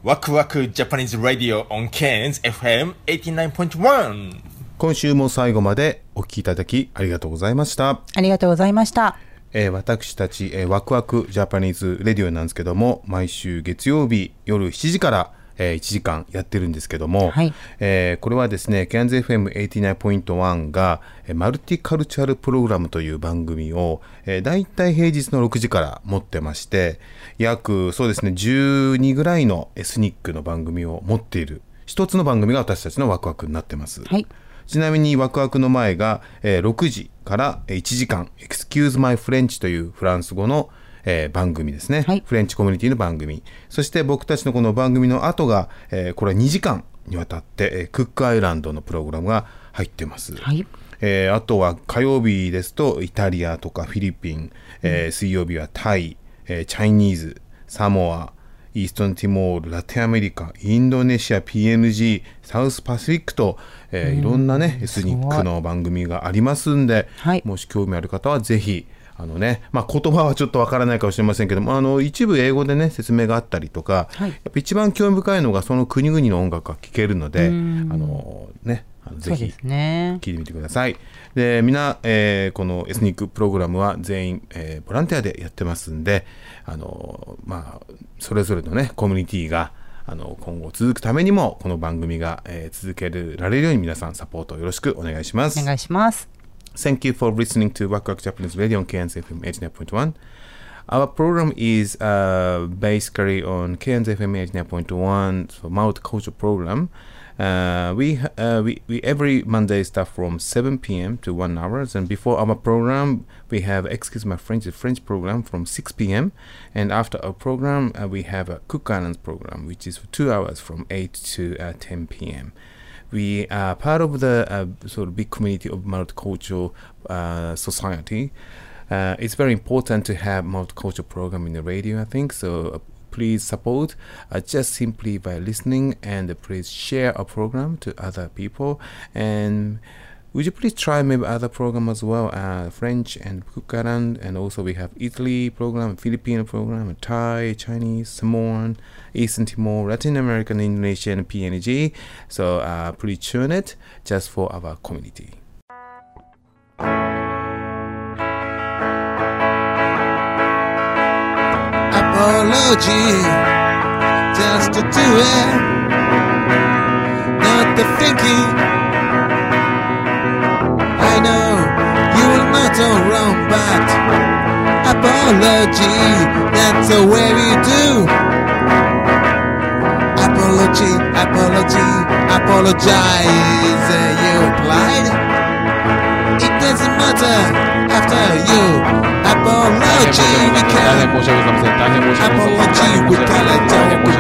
ワクワク Japanese Radio on Cairns FM 89.1今週も最後までお聞きいただきありがとうございました。ありがとうございました。えー私たち、えーワクワクジャパニーズレディオなんですけども毎週月曜日夜7時から、えー1時間やってるんですけども、はいえーこれはですね CANZFM89.1 が、えーマルティカルチャルプログラムという番組を、えー、だいたい平日の6時から持ってまして約そうですね12ぐらいのエスニックの番組を持っている一つの番組が私たちのワクワクになってます。はいちなみにワクワクの前が、えー6時からえー1時間「Excuse My French」というフランス語の、えー番組ですね、フレンチコミュニティの番組。そして僕たちのこの番組の後が、えーこれは2時間にわたって、えークックアイランドのプログラムが入ってます、えーあとは火曜日ですとイタリアとかフィリピン、えー水曜日はタイ、えーチャイニーズサモアイーストンティモール、ラテンアメリカ、インドネシア、PNG、サウスパシフィックと、えーいろんなね、エスニックの番組がありますんで、もし興味ある方はぜひ、あのね、まあ、言葉はちょっとわからないかもしれませんけども、あの一部英語でね、説明があったりとか、やっぱ一番興味深いのがその国々の音楽が聴けるので、あうんのね、ぜひそうですね。聞いてみてください。で、みんな、えーこのエスニックプログラムは全員、えーボランティアでやってますんで、あのまあ、それぞれのね、コミュニティが、あの今後続くためにも、この番組が、えー続けられるように皆さんサポートよろしくお願いします。お願いします。Thank you for listening to Waku Waku Japanese Radio on KNZFM 89.1. Our program is uh, basically on KNZFM 89.1 so multicultural program. Uh, we, uh, we we every Monday start from 7 p.m. to 1 hours, and before our program we have excuse my French the French program from 6 p.m. and after our program uh, we have a Cook Islands program which is for two hours from 8 to uh, 10 p.m we are part of the uh, sort of big community of multicultural society. It's very important to have multicultural program in the radio, I think. So please support uh, just simply by listening and please share our program to other people and. Would you please try maybe other program as well, uh, French and Kukaran, and also we have Italy program, Filipino program, Thai, Chinese, Samoan, Eastern Timor, Latin American, Indonesian, PNG. So uh, please tune it just for our community. Apology just to do it, not the thinking. I know you will not all wrong, but apology, that's the way we do. Apology, apology, apologize, uh, you applied doesn't matter after you. Apology, we can. Apology, we can. Apology, we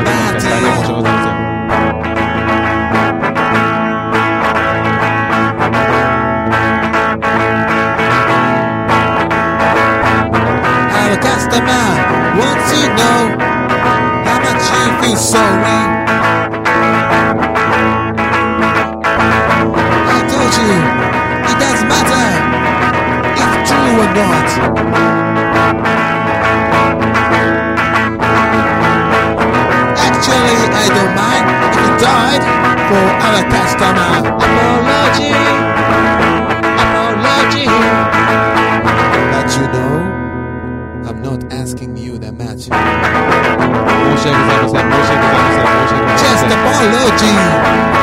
customer wants to know how much you feel sorry. Actually, I don't mind if you died for our customer. Apology, apology. But you know, I'm not asking you that much. Just apology.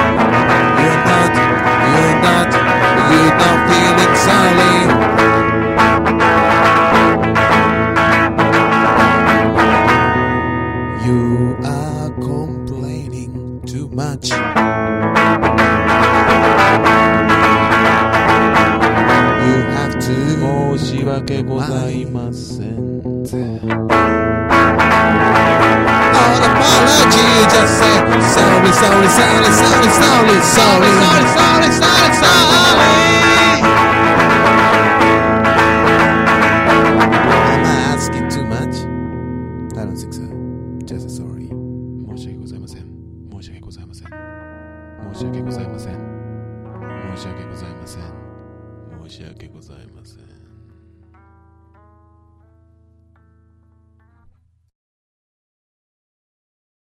solid, solid, solid, solid, solid, solid, solid, solid, solid.